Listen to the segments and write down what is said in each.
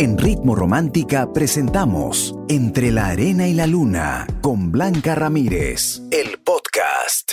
En Ritmo Romántica presentamos Entre la Arena y la Luna con Blanca Ramírez, el podcast.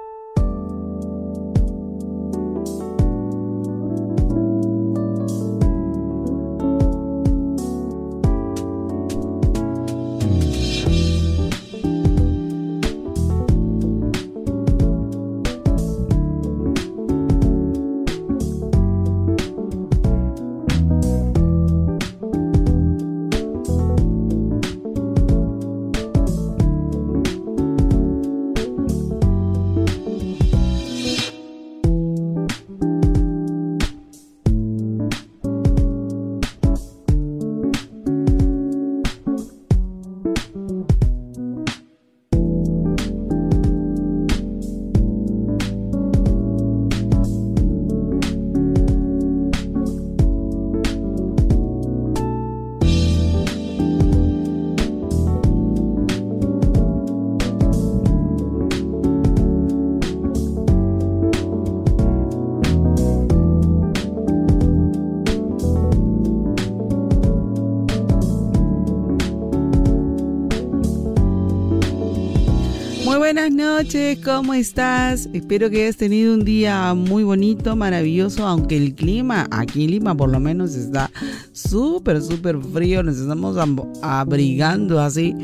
Noches, ¿cómo estás? Espero que hayas tenido un día muy bonito, maravilloso, aunque el clima aquí en Lima por lo menos está súper, súper frío, nos estamos ab- abrigando así.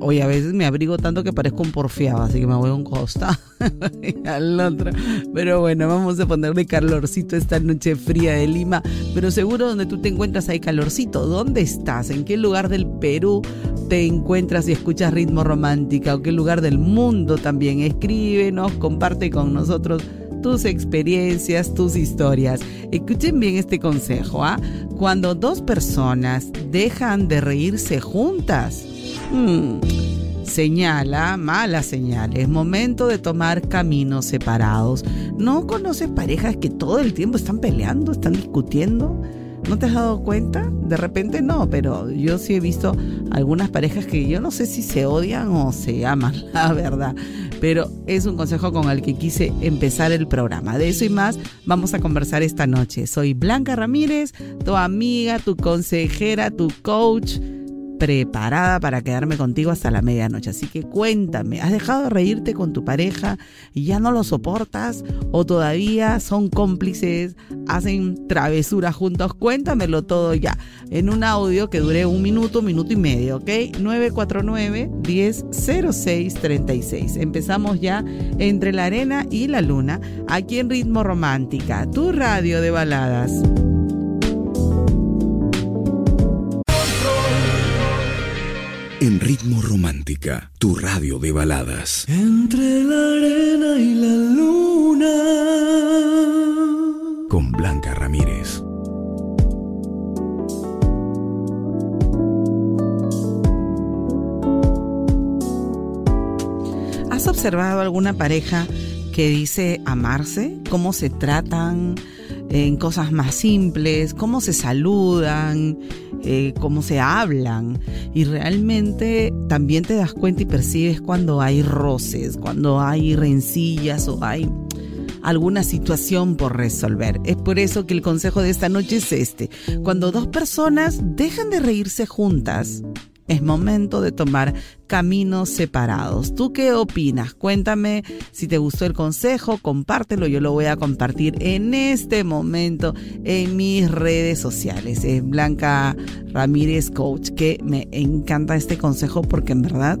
Hoy a veces me abrigo tanto que parezco un porfiado, así que me voy a un costado al otro. Pero bueno, vamos a ponerle calorcito esta noche fría de Lima. Pero seguro donde tú te encuentras hay calorcito. ¿Dónde estás? ¿En qué lugar del Perú te encuentras y escuchas ritmo romántica? ¿O qué lugar del mundo también? Escríbenos, comparte con nosotros tus experiencias, tus historias. Escuchen bien este consejo, ¿ah? Cuando dos personas dejan de reírse juntas, mm, señala, mala señal, es momento de tomar caminos separados. ¿No conoces parejas que todo el tiempo están peleando, están discutiendo? ¿No te has dado cuenta? De repente no, pero yo sí he visto algunas parejas que yo no sé si se odian o se aman, la verdad. Pero es un consejo con el que quise empezar el programa. De eso y más vamos a conversar esta noche. Soy Blanca Ramírez, tu amiga, tu consejera, tu coach preparada para quedarme contigo hasta la medianoche. Así que cuéntame, ¿has dejado de reírte con tu pareja y ya no lo soportas? ¿O todavía son cómplices, hacen travesuras juntos? Cuéntamelo todo ya en un audio que dure un minuto, minuto y medio, ¿ok? 949-100636. Empezamos ya entre la arena y la luna, aquí en Ritmo Romántica, tu radio de baladas. Ritmo Romántica, tu radio de baladas. Entre la arena y la luna. Con Blanca Ramírez. ¿Has observado alguna pareja que dice amarse? ¿Cómo se tratan en cosas más simples? ¿Cómo se saludan? Eh, ¿Cómo se hablan? Y realmente también te das cuenta y percibes cuando hay roces, cuando hay rencillas o hay alguna situación por resolver. Es por eso que el consejo de esta noche es este. Cuando dos personas dejan de reírse juntas, es momento de tomar caminos separados. ¿Tú qué opinas? Cuéntame si te gustó el consejo, compártelo, yo lo voy a compartir en este momento en mis redes sociales. Es Blanca Ramírez Coach, que me encanta este consejo porque en verdad,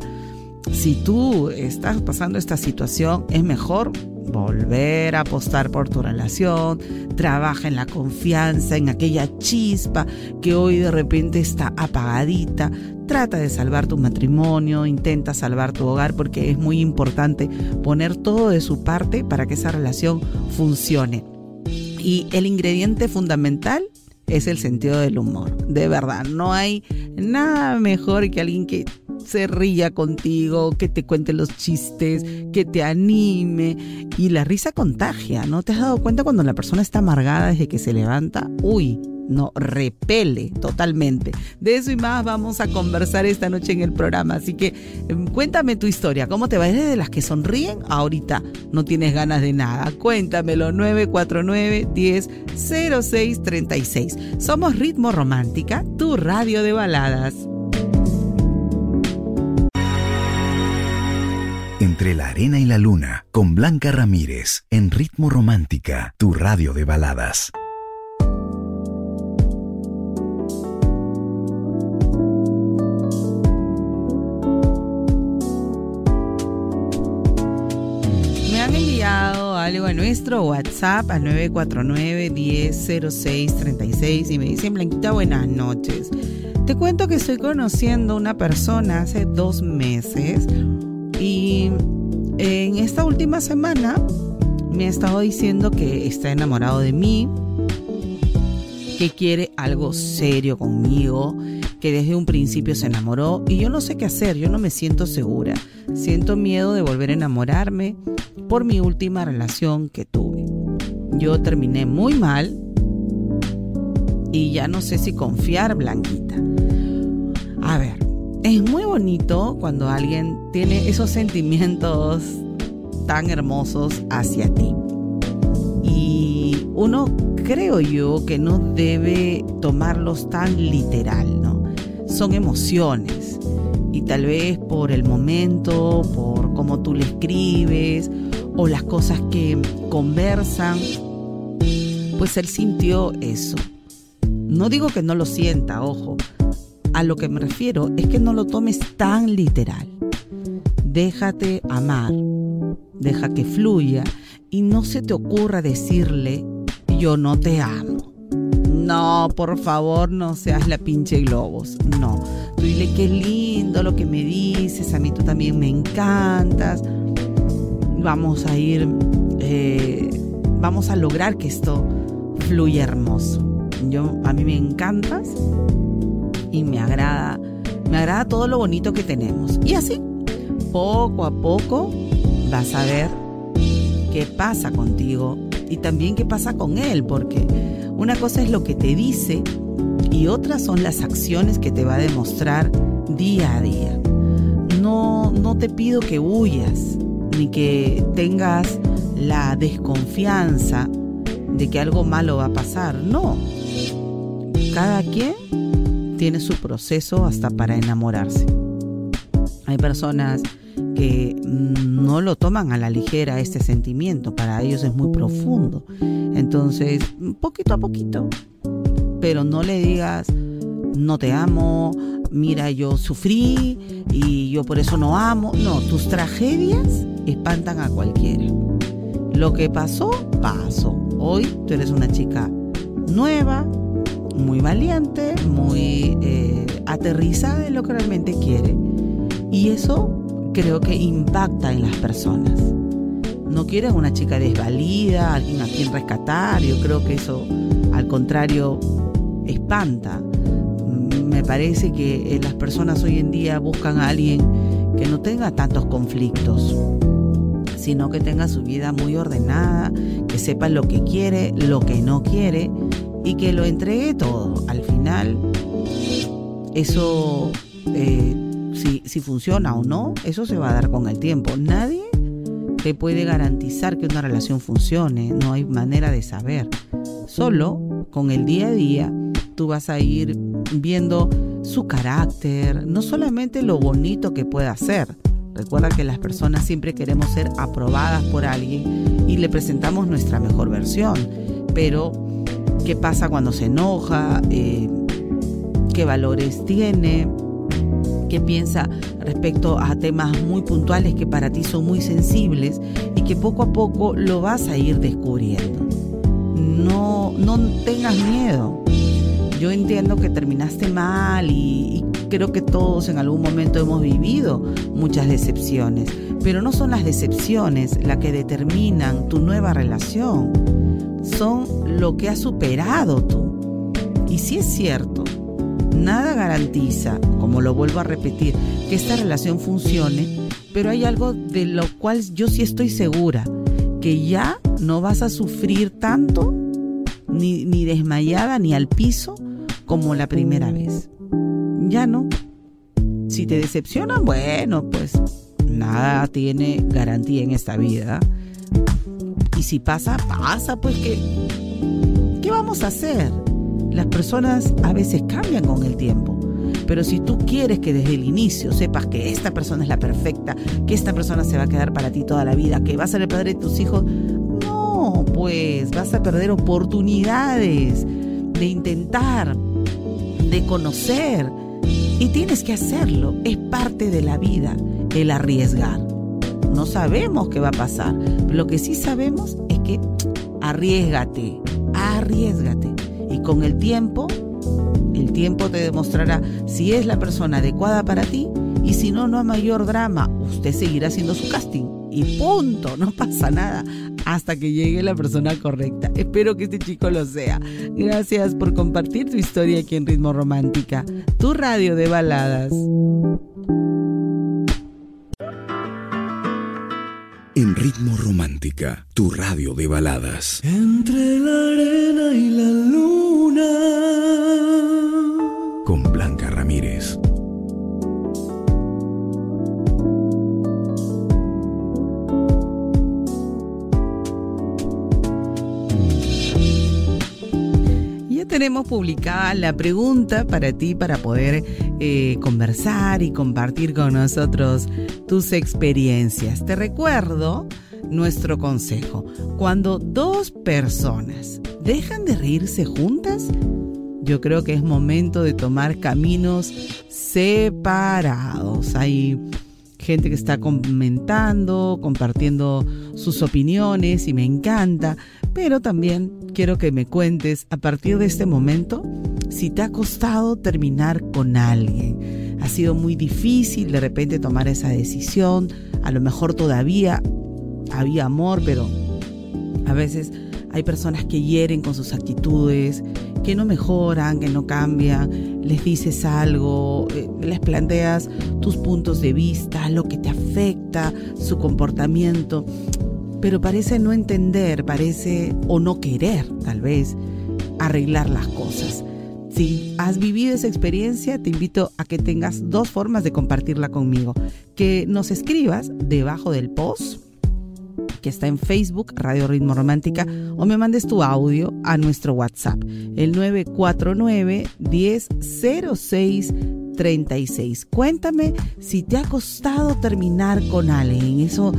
si tú estás pasando esta situación, es mejor volver a apostar por tu relación, trabaja en la confianza, en aquella chispa que hoy de repente está apagadita, trata de salvar tu matrimonio, intenta salvar tu hogar porque es muy importante poner todo de su parte para que esa relación funcione. Y el ingrediente fundamental es el sentido del humor. De verdad, no hay nada mejor que alguien que se ría contigo, que te cuente los chistes, que te anime. Y la risa contagia, ¿no? ¿Te has dado cuenta cuando la persona está amargada desde que se levanta? Uy, no, repele totalmente. De eso y más vamos a conversar esta noche en el programa. Así que em, cuéntame tu historia. ¿Cómo te va? ¿Eres de las que sonríen? Ahorita no tienes ganas de nada. Cuéntamelo 949 10 0636. Somos Ritmo Romántica, tu radio de baladas. Entre la arena y la luna, con Blanca Ramírez, en Ritmo Romántica, tu radio de baladas. algo a nuestro WhatsApp a 949-100636 y me dicen, Blanquita, buenas noches. Te cuento que estoy conociendo una persona hace dos meses y en esta última semana me ha estado diciendo que está enamorado de mí, que quiere algo serio conmigo, que desde un principio se enamoró y yo no sé qué hacer, yo no me siento segura. Siento miedo de volver a enamorarme por mi última relación que tuve. Yo terminé muy mal y ya no sé si confiar, Blanquita. A ver, es muy bonito cuando alguien tiene esos sentimientos tan hermosos hacia ti. Y uno creo yo que no debe tomarlos tan literal, ¿no? Son emociones. Y tal vez por el momento, por cómo tú le escribes o las cosas que conversan, pues él sintió eso. No digo que no lo sienta, ojo. A lo que me refiero es que no lo tomes tan literal. Déjate amar, deja que fluya y no se te ocurra decirle yo no te amo. No, por favor, no seas la pinche globos. No. Tú dile qué lindo lo que me dices, a mí tú también me encantas vamos a ir, eh, vamos a lograr que esto fluya hermoso. Yo, a mí me encantas y me agrada, me agrada todo lo bonito que tenemos. Y así, poco a poco, vas a ver qué pasa contigo y también qué pasa con él, porque una cosa es lo que te dice y otras son las acciones que te va a demostrar día a día. No, no te pido que huyas, ni que tengas la desconfianza de que algo malo va a pasar. No. Cada quien tiene su proceso hasta para enamorarse. Hay personas que no lo toman a la ligera este sentimiento, para ellos es muy profundo. Entonces, poquito a poquito, pero no le digas, no te amo, mira, yo sufrí y yo por eso no amo. No, tus tragedias espantan a cualquiera. Lo que pasó, pasó. Hoy tú eres una chica nueva, muy valiente, muy eh, aterrizada en lo que realmente quiere. Y eso creo que impacta en las personas. No quieren una chica desvalida, alguien a quien rescatar. Yo creo que eso, al contrario, espanta. Me parece que eh, las personas hoy en día buscan a alguien que no tenga tantos conflictos, sino que tenga su vida muy ordenada, que sepa lo que quiere, lo que no quiere y que lo entregue todo. Al final, eso, eh, si, si funciona o no, eso se va a dar con el tiempo. Nadie te puede garantizar que una relación funcione, no hay manera de saber. Solo con el día a día tú vas a ir viendo su carácter, no solamente lo bonito que pueda hacer, Recuerda que las personas siempre queremos ser aprobadas por alguien y le presentamos nuestra mejor versión. Pero, ¿qué pasa cuando se enoja? Eh, ¿Qué valores tiene? ¿Qué piensa respecto a temas muy puntuales que para ti son muy sensibles y que poco a poco lo vas a ir descubriendo? No, no tengas miedo. Yo entiendo que terminaste mal y, creo que todos en algún momento hemos vivido muchas decepciones, pero no son las decepciones las que determinan tu nueva relación, son lo que has superado tú. Y si es cierto, nada garantiza, como lo vuelvo a repetir, que esta relación funcione, pero hay algo de lo cual yo sí estoy segura, que ya no vas a sufrir tanto, ni desmayada, ni al piso, como la primera vez. Ya no. Si te decepcionan, bueno, pues nada tiene garantía en esta vida. Y si pasa, pasa, pues que... ¿Qué vamos a hacer? Las personas a veces cambian con el tiempo. Pero si tú quieres que desde el inicio sepas que esta persona es la perfecta, que esta persona se va a quedar para ti toda la vida, que va a ser el padre de tus hijos, no, pues vas a perder oportunidades de intentar, de conocer. Y tienes que hacerlo, es parte de la vida el arriesgar. No sabemos qué va a pasar, lo que sí sabemos es que arriesgate, arriesgate. Y con el tiempo, el tiempo te demostrará si es la persona adecuada para ti y si no, no hay mayor drama. Usted seguirá haciendo su casting y punto, no pasa nada hasta que llegue la persona correcta. Espero que este chico lo sea. Gracias por compartir tu historia aquí en Ritmo Romántica, tu radio de baladas. En Ritmo Romántica, tu radio de baladas. Entre la arena y la luna. Tenemos publicada la pregunta para ti para poder eh, conversar y compartir con nosotros tus experiencias. Te recuerdo nuestro consejo. Cuando dos personas dejan de reírse juntas, yo creo que es momento de tomar caminos separados. Hay gente que está comentando, compartiendo sus opiniones y me encanta, pero también quiero que me cuentes a partir de este momento si te ha costado terminar con alguien. Ha sido muy difícil de repente tomar esa decisión, a lo mejor todavía había amor, pero a veces hay personas que hieren con sus actitudes, que no mejoran, que no cambian, les dices algo, eh, les planteas tus puntos de vista, lo que te afecta, su comportamiento, pero parece no entender, parece o no querer tal vez arreglar las cosas. Si has vivido esa experiencia, te invito a que tengas dos formas de compartirla conmigo. Que nos escribas debajo del post que está en Facebook, Radio Ritmo Romántica, o me mandes tu audio a nuestro WhatsApp, el 949 1006 36. Cuéntame si te ha costado terminar con alguien, eso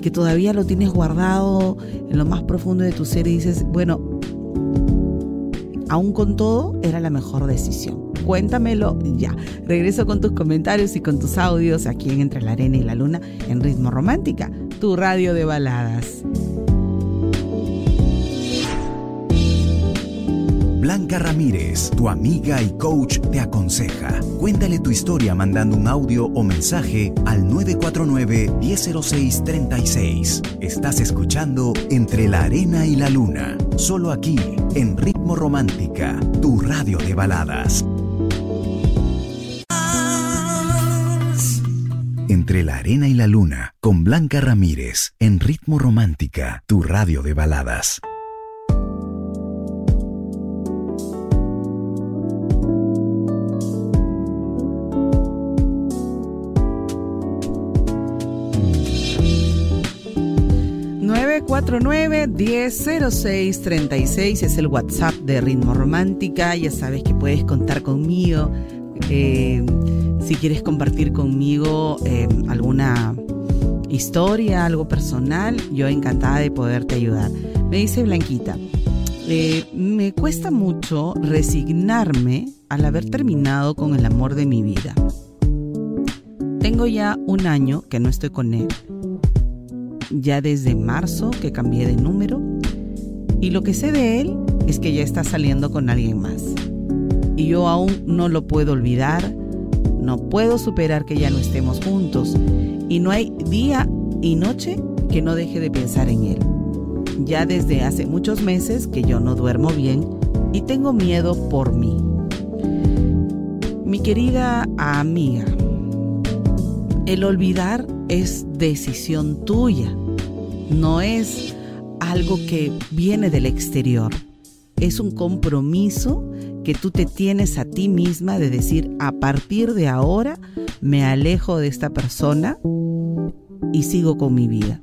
que todavía lo tienes guardado en lo más profundo de tu ser y dices, bueno, aún con todo, era la mejor decisión. Cuéntamelo ya. Regreso con tus comentarios y con tus audios aquí en Entre la Arena y la Luna en Ritmo Romántica, tu radio de baladas. Blanca Ramírez, tu amiga y coach, te aconseja. Cuéntale tu historia mandando un audio o mensaje al 949-1006-36. Estás escuchando Entre la Arena y la Luna, solo aquí, en Ritmo Romántica, tu radio de baladas. Entre la Arena y la Luna, con Blanca Ramírez, en Ritmo Romántica, tu radio de baladas. ...949-1006-36... es el WhatsApp de Ritmo Romántica. Ya sabes que puedes contar conmigo. Eh, si quieres compartir conmigo eh, alguna historia, algo personal, yo encantada de poderte ayudar. Me dice Blanquita, eh, me cuesta mucho resignarme al haber terminado con el amor de mi vida. Tengo ya un año que no estoy con él. Ya desde marzo que cambié de número. Y lo que sé de él es que ya está saliendo con alguien más. Y yo aún no lo puedo olvidar. No puedo superar que ya no estemos juntos. Y no hay día y noche que no deje de pensar en él. Ya desde hace muchos meses que yo no duermo bien y tengo miedo por mí. Mi querida amiga, el olvidar es decisión tuya, no es algo que viene del exterior. Es un compromiso que tú te tienes a ti misma de decir, a partir de ahora me alejo de esta persona y sigo con mi vida.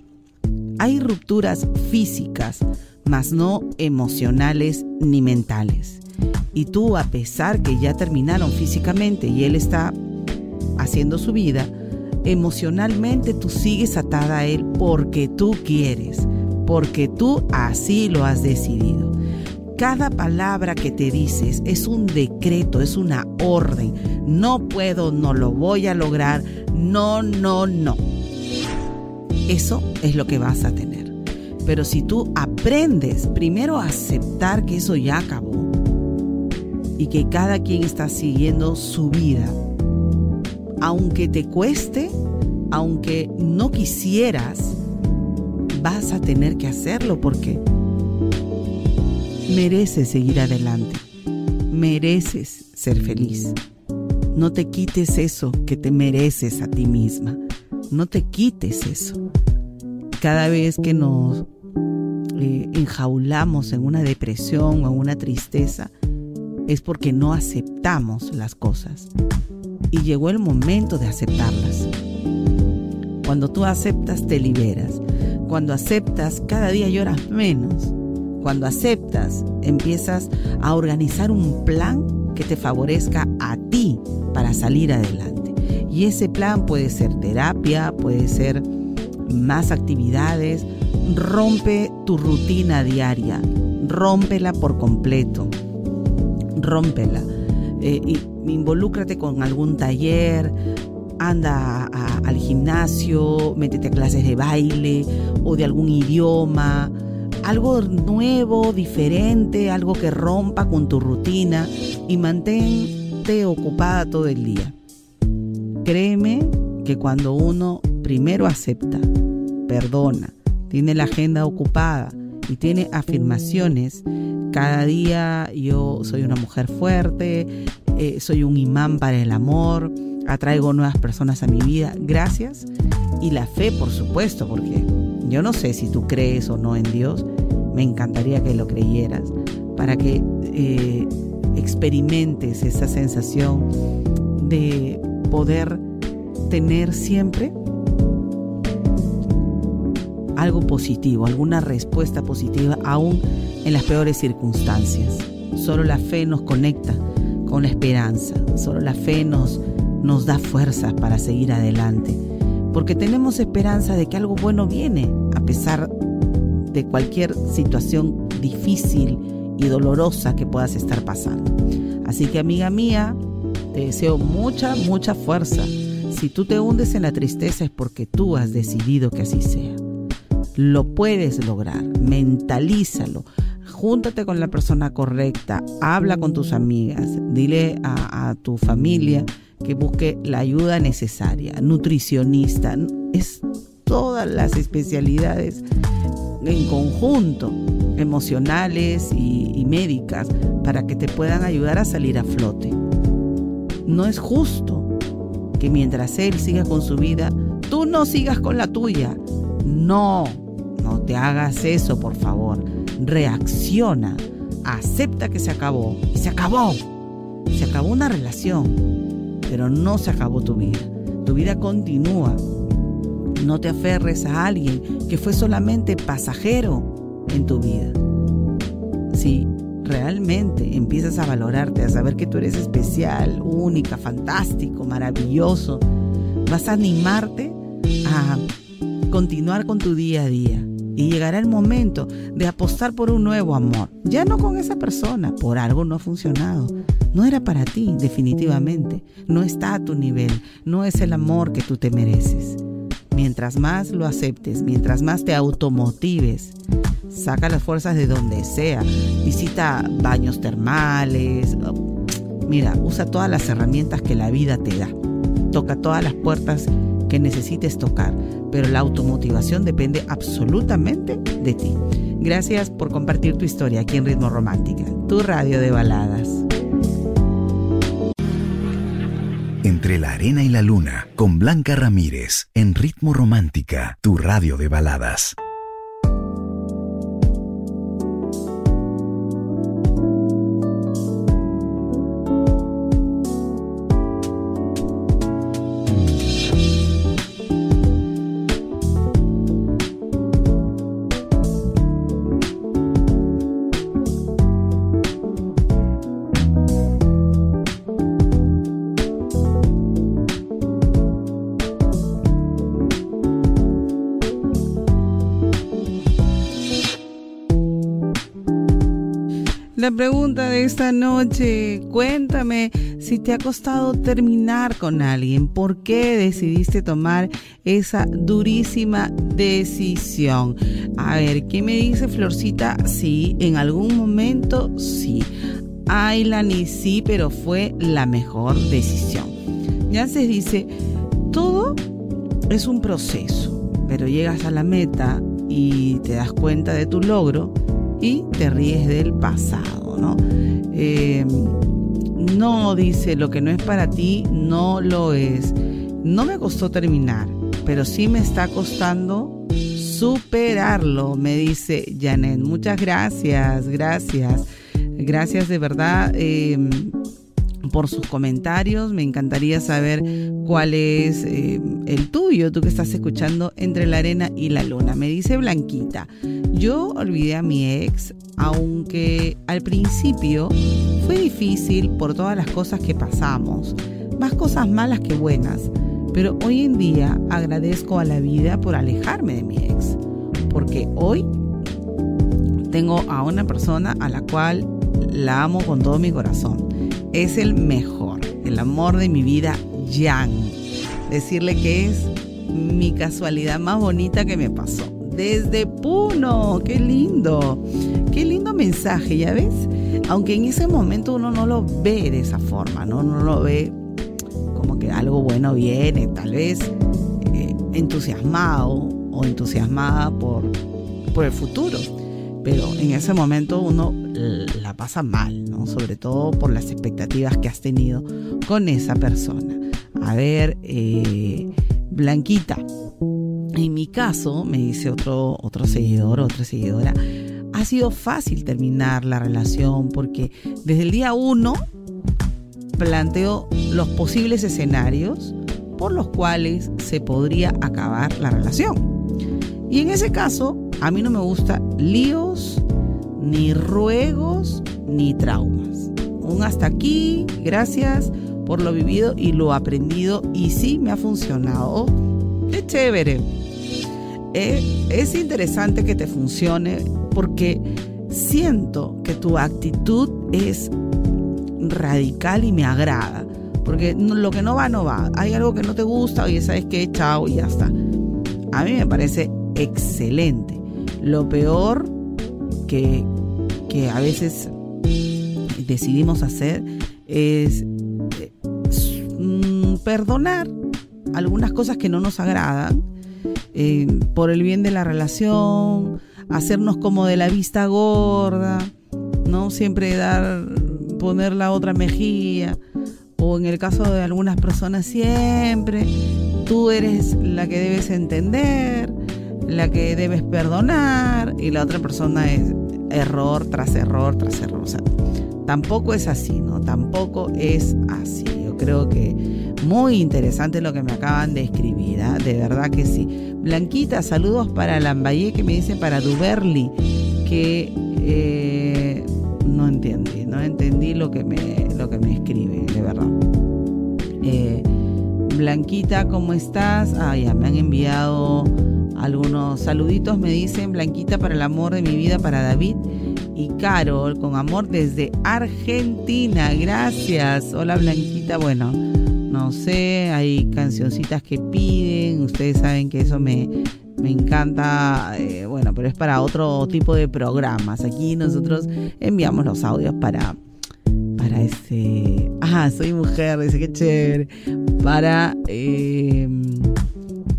Hay rupturas físicas, mas no emocionales ni mentales. Y tú, a pesar que ya terminaron físicamente y él está haciendo su vida, emocionalmente tú sigues atada a él porque tú quieres, porque tú así lo has decidido. Cada palabra que te dices es un decreto, es una orden. No puedo, no lo voy a lograr. No, no, no. Eso es lo que vas a tener. Pero si tú aprendes primero a aceptar que eso ya acabó y que cada quien está siguiendo su vida, aunque te cueste, aunque no quisieras, vas a tener que hacerlo porque mereces seguir adelante, mereces ser feliz. No te quites eso que te mereces a ti misma, no te quites eso. Cada vez que nos eh, enjaulamos en una depresión o en una tristeza, es porque no aceptamos las cosas. Y llegó el momento de aceptarlas. Cuando tú aceptas, te liberas. Cuando aceptas, cada día lloras menos. Cuando aceptas, empiezas a organizar un plan que te favorezca a ti para salir adelante. Y ese plan puede ser terapia, puede ser más actividades. Rompe tu rutina diaria, rómpela por completo, rómpela. Eh, y involúcrate con algún taller, anda al gimnasio, métete a clases de baile o de algún idioma algo nuevo, diferente, algo que rompa con tu rutina y mantente ocupada todo el día. Créeme que cuando uno primero acepta, perdona, tiene la agenda ocupada y tiene afirmaciones, cada día yo soy una mujer fuerte, eh, soy un imán para el amor, atraigo nuevas personas a mi vida, gracias. Y la fe, por supuesto, porque yo no sé si tú crees o no en Dios, me encantaría que lo creyeras, para que eh, experimentes esa sensación de poder tener siempre algo positivo, alguna respuesta positiva aún en las peores circunstancias. Solo la fe nos conecta con la esperanza, solo la fe nos, nos da fuerzas para seguir adelante, porque tenemos esperanza de que algo bueno viene a pesar de cualquier situación difícil y dolorosa que puedas estar pasando. Así que amiga mía, te deseo mucha, mucha fuerza. Si tú te hundes en la tristeza es porque tú has decidido que así sea. Lo puedes lograr, mentalízalo. Júntate con la persona correcta, habla con tus amigas, dile a, a tu familia que busque la ayuda necesaria, nutricionista, es todas las especialidades en conjunto, emocionales y, médicas, para que te puedan ayudar a salir a flote. No es justo que mientras él siga con su vida, tú no sigas con la tuya. No, no te hagas eso, por favor. Reacciona, acepta que se acabó y se acabó. Se acabó una relación, pero no se acabó tu vida. Tu vida continúa no te aferres a alguien que fue solamente pasajero en tu vida. Si realmente empiezas a valorarte, a saber que tú eres especial, única, fantástico, maravilloso, vas a animarte a continuar con tu día a día. Y llegará el momento de apostar por un nuevo amor. Ya no con esa persona, por algo no ha funcionado. No era para ti, definitivamente. No está a tu nivel. No es el amor que tú te mereces. Mientras más lo aceptes, mientras más te automotives, saca las fuerzas de donde sea. Visita baños termales. Mira, usa todas las herramientas que la vida te da. Toca todas las puertas que necesites tocar, pero la automotivación depende absolutamente de ti. Gracias por compartir tu historia aquí en Ritmo Romántica, tu radio de baladas. Entre la arena y la luna, con Blanca Ramírez, en Ritmo Romántica, tu radio de baladas. La pregunta de esta noche, cuéntame si te ha costado terminar con alguien, ¿por qué decidiste tomar esa durísima decisión? A ver, ¿qué me dice Florcita? Sí, en algún momento sí. Aylan y sí, pero fue la mejor decisión. Ya se dice, todo es un proceso, pero llegas a la meta y te das cuenta de tu logro te ríes del pasado, ¿no? Eh, no dice lo que no es para ti, no lo es. No me costó terminar, pero sí me está costando superarlo, me dice Janet. Muchas gracias, gracias. Gracias de verdad. Eh, por sus comentarios. Me encantaría saber cuál es eh, el tuyo, tú que estás escuchando entre la arena y la luna. Me dice Blanquita, yo olvidé a mi ex, aunque al principio fue difícil por todas las cosas que pasamos, más cosas malas que buenas, pero hoy en día agradezco a la vida por alejarme de mi ex, porque hoy tengo a una persona a la cual la amo con todo mi corazón es el mejor, el amor de mi vida, Jan. Decirle que es mi casualidad más bonita que me pasó. Desde Puno, qué lindo, qué lindo mensaje, ¿ya ves? Aunque en ese momento uno no lo ve de esa forma, ¿no? No lo ve como que algo bueno viene, tal vez eh, entusiasmado o entusiasmada por, por el futuro. Pero en ese momento uno la pasa mal, ¿no? Sobre todo por las expectativas que has tenido con esa persona. A ver, eh, Blanquita, en mi caso, me dice otro, otro seguidor, otra seguidora, ha sido fácil terminar la relación porque desde el día uno planteo los posibles escenarios por los cuales se podría acabar la relación. Y en ese caso, a mí no me gusta líos, ni ruegos ni traumas. Un hasta aquí, gracias por lo vivido y lo aprendido y sí me ha funcionado. Qué chévere. Eh, es interesante que te funcione porque siento que tu actitud es radical y me agrada. Porque lo que no va, no va. Hay algo que no te gusta, y sabes que, chao, y ya está. A mí me parece excelente. Lo peor que, que a veces decidimos hacer es mm, perdonar algunas cosas que no nos agradan eh, por el bien de la relación, hacernos como de la vista gorda, no siempre dar, poner la otra mejilla, o en el caso de algunas personas siempre, tú eres la que debes entender, la que debes perdonar, y la otra persona es error tras error tras error. O sea, tampoco es así, ¿no? Tampoco es así. Yo creo que muy interesante lo que me acaban de escribir, ¿ah? de verdad que sí. Blanquita, saludos para Lambaye que me dice para Duberly, que eh, no entendí, no entendí lo que me, lo que me escribe, de verdad. Eh, Blanquita, ¿cómo estás? Ah, ya me han enviado algunos saluditos me dicen Blanquita para el amor de mi vida para David y Carol con amor desde Argentina. Gracias. Hola Blanquita. Bueno, no sé, hay cancioncitas que piden. Ustedes saben que eso me, me encanta. Eh, bueno, pero es para otro tipo de programas. Aquí nosotros enviamos los audios para para ese. Ah, soy mujer, dice que chévere. Para. Eh,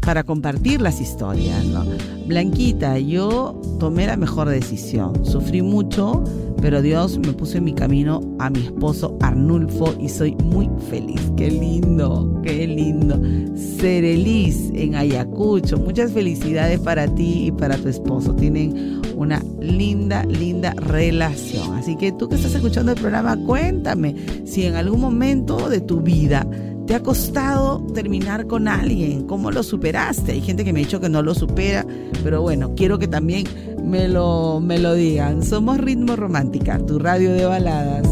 para compartir las historias, ¿no? Blanquita, yo tomé la mejor decisión. Sufrí mucho, pero Dios me puso en mi camino a mi esposo Arnulfo y soy muy feliz. Qué lindo, qué lindo. Serelis en Ayacucho. Muchas felicidades para ti y para tu esposo. Tienen una linda, linda relación. Así que tú que estás escuchando el programa, cuéntame si en algún momento de tu vida ¿Te ha costado terminar con alguien? ¿Cómo lo superaste? Hay gente que me ha dicho que no lo supera, pero bueno, quiero que también me lo, me lo digan. Somos Ritmo Romántica, tu radio de baladas.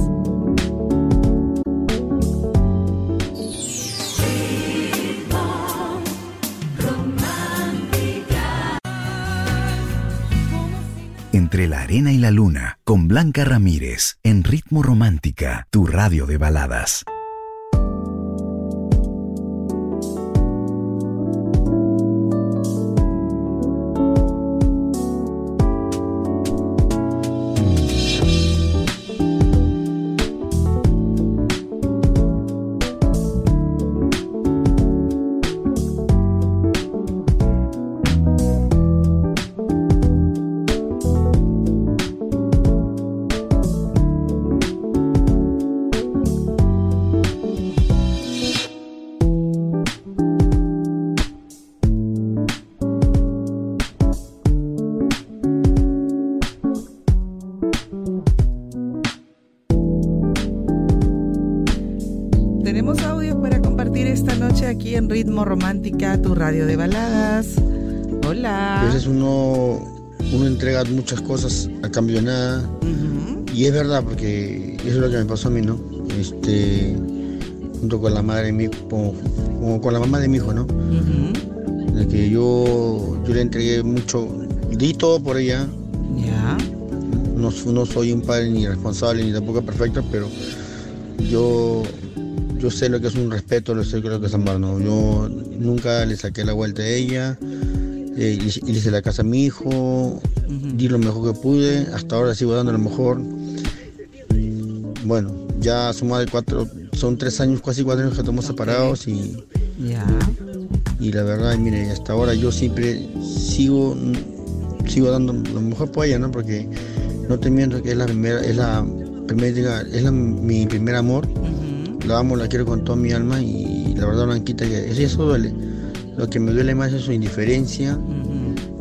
Entre la arena y la luna, con Blanca Ramírez, en Ritmo Romántica, tu radio de baladas. Romántica, tu radio de baladas. Hola. A veces uno, uno entrega muchas cosas a cambio de nada. Y es verdad, porque eso es lo que me pasó a mí, ¿no? Este, junto con la madre de mi como, con la mamá de mi hijo, ¿no? De que yo, yo le entregué mucho, di todo por ella. Ya. No, no soy un padre ni responsable ni tampoco perfecto, pero yo yo sé lo que es un respeto, lo sé lo que es amar, ¿no? Yo nunca le saqué la vuelta a ella, eh, y, le hice la casa a mi hijo, di lo mejor que pude, hasta ahora sigo dando lo mejor. Bueno, ya suma de cuatro, son tres años, casi cuatro años que estamos separados y, y la verdad, mire, hasta ahora yo siempre sigo, sigo dando lo mejor por ella, ¿no? Porque no te miento que es la primera, es la primera, es mi primer amor la amo, la quiero con toda mi alma y la verdad Blanquita eso duele. Lo que me duele más es su indiferencia,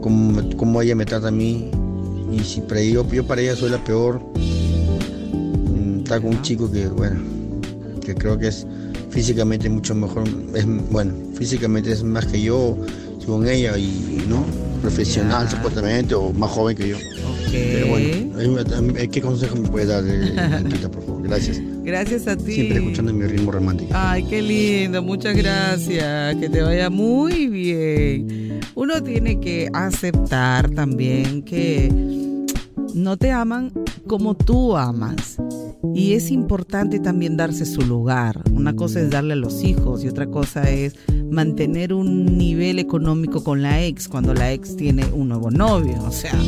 como, ella me trata a mí. Y si para yo, yo para ella soy la peor, mm, está con un chico que, bueno, que creo que es físicamente mucho mejor, es bueno, físicamente es más que yo, según ella, y no, profesional supuestamente, o más joven que yo. Pero bueno, ¿qué consejo me puede dar, Blanquita, por favor? Gracias. Gracias a ti. Siempre escuchando mi ritmo romántico. Ay, qué lindo, muchas gracias. Que te vaya muy bien. Uno tiene que aceptar también que no te aman como tú amas. Y es importante también darse su lugar. Una cosa es darle a los hijos y otra cosa es mantener un nivel económico con la ex cuando la ex tiene un nuevo novio. O sea,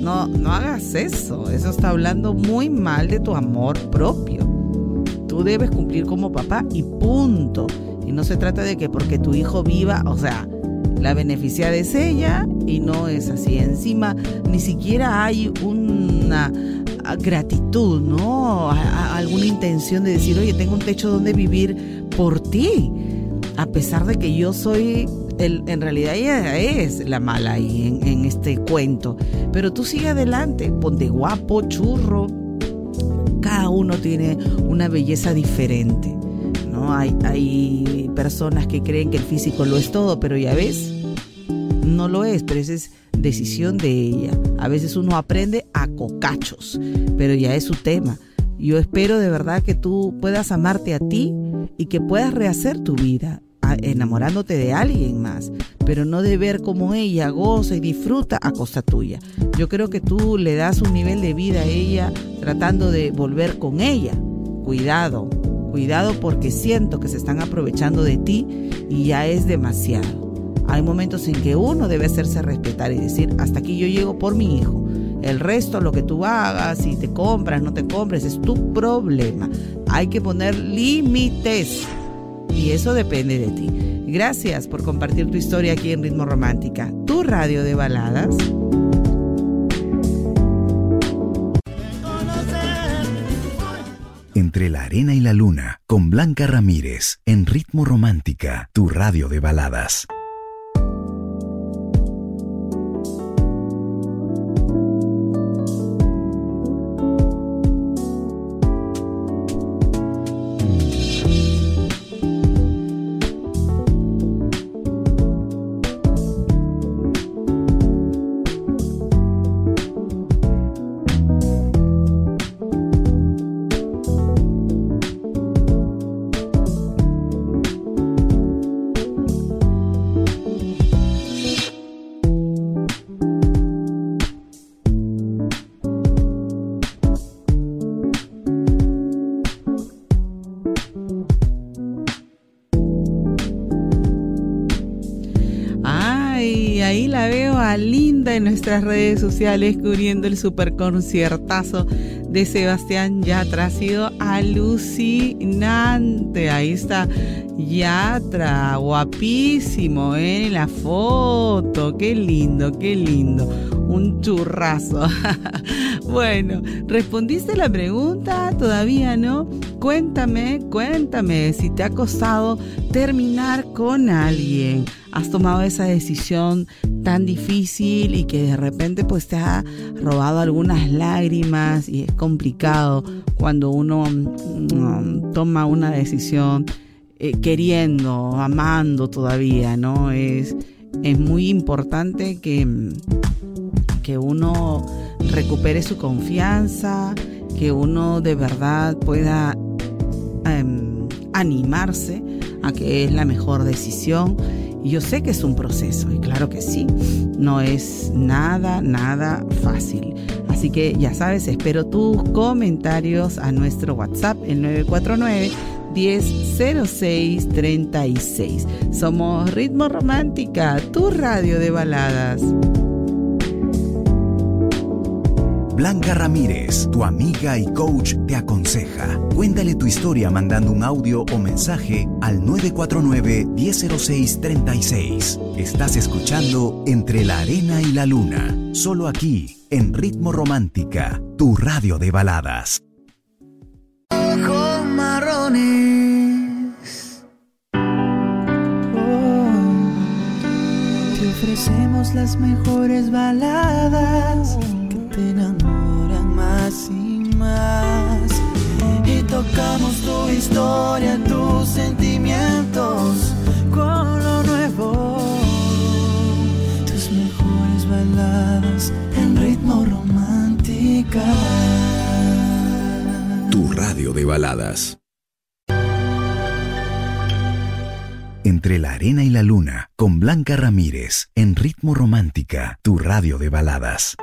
no, no hagas eso. Eso está hablando muy mal de tu amor propio. Tú debes cumplir como papá y punto. Y no se trata de que porque tu hijo viva, o sea, la beneficiada es ella y no es así. Encima, ni siquiera hay una gratitud, ¿no? alguna intención de decir, oye, tengo un techo donde vivir por ti. A pesar de que yo soy, el, en realidad ella es la mala ahí en, en este cuento. Pero tú sigue adelante, ponte guapo, churro, cada uno tiene una belleza diferente. ¿no? Hay, hay personas que creen que el físico lo es todo, pero ya ves, no lo es, pero esa es decisión de ella. A veces uno aprende a cocachos, pero ya es su tema. Yo espero de verdad que tú puedas amarte a ti y que puedas rehacer tu vida enamorándote de alguien más, pero no de ver cómo ella goza y disfruta a costa tuya. Yo creo que tú le das un nivel de vida a ella tratando de volver con ella. Cuidado, cuidado porque siento que se están aprovechando de ti y ya es demasiado. Hay momentos en que uno debe hacerse respetar y decir, hasta aquí yo llego por mi hijo. El resto, lo que tú hagas, si te compras, no te compres, es tu problema. Hay que poner límites y eso depende de ti. Gracias por compartir tu historia aquí en Ritmo Romántica, tu radio de baladas. Entre la arena y la luna, con Blanca Ramírez, en Ritmo Romántica, tu radio de baladas. Nuestras redes sociales cubriendo el super conciertazo de Sebastián Yatra. Ha sido alucinante. Ahí está Yatra, guapísimo ¿eh? en la foto. Qué lindo, qué lindo. Un churrazo. bueno, ¿respondiste la pregunta? Todavía no. Cuéntame, cuéntame si te ha costado terminar con alguien. Has tomado esa decisión tan difícil y que de repente pues te ha robado algunas lágrimas y es complicado cuando uno mm, toma una decisión eh, queriendo, amando todavía, ¿no? Es, es muy importante que, que uno recupere su confianza, que uno de verdad pueda em, animarse a que es la mejor decisión yo sé que es un proceso, y claro que sí, no es nada, nada fácil. Así que ya sabes, espero tus comentarios a nuestro WhatsApp, el 949. 1006 36. Somos Ritmo Romántica, tu radio de baladas. Blanca Ramírez, tu amiga y coach, te aconseja. Cuéntale tu historia mandando un audio o mensaje al 949-1006-36. Estás escuchando Entre la Arena y la Luna, solo aquí, en Ritmo Romántica, tu radio de baladas. Ojos marrones. Te ofrecemos las mejores baladas Tu radio de baladas. Entre la arena y la luna, con Blanca Ramírez, en ritmo romántica, tu radio de baladas.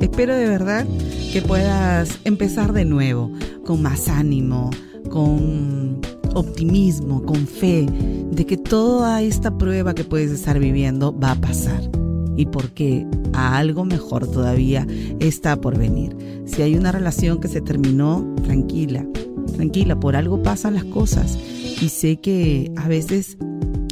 Espero de verdad que puedas empezar de nuevo, con más ánimo, con optimismo, con fe, de que toda esta prueba que puedes estar viviendo va a pasar y porque a algo mejor todavía está por venir. Si hay una relación que se terminó, tranquila, tranquila, por algo pasan las cosas y sé que a veces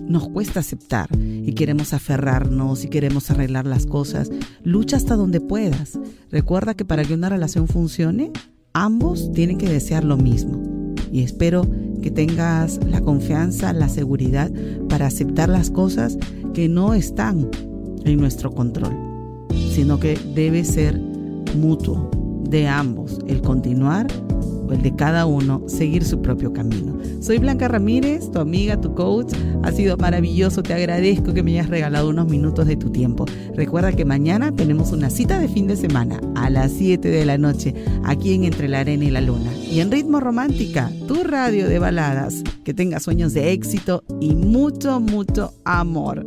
nos cuesta aceptar y queremos aferrarnos y queremos arreglar las cosas. Lucha hasta donde puedas. Recuerda que para que una relación funcione, ambos tienen que desear lo mismo. Y espero que tengas la confianza, la seguridad para aceptar las cosas que no están en nuestro control, sino que debe ser mutuo de ambos el continuar o el de cada uno seguir su propio camino. Soy Blanca Ramírez, tu amiga, tu coach. Ha sido maravilloso, te agradezco que me hayas regalado unos minutos de tu tiempo. Recuerda que mañana tenemos una cita de fin de semana a las 7 de la noche aquí en Entre la Arena y la Luna. Y en Ritmo Romántica, tu radio de baladas. Que tengas sueños de éxito y mucho, mucho amor.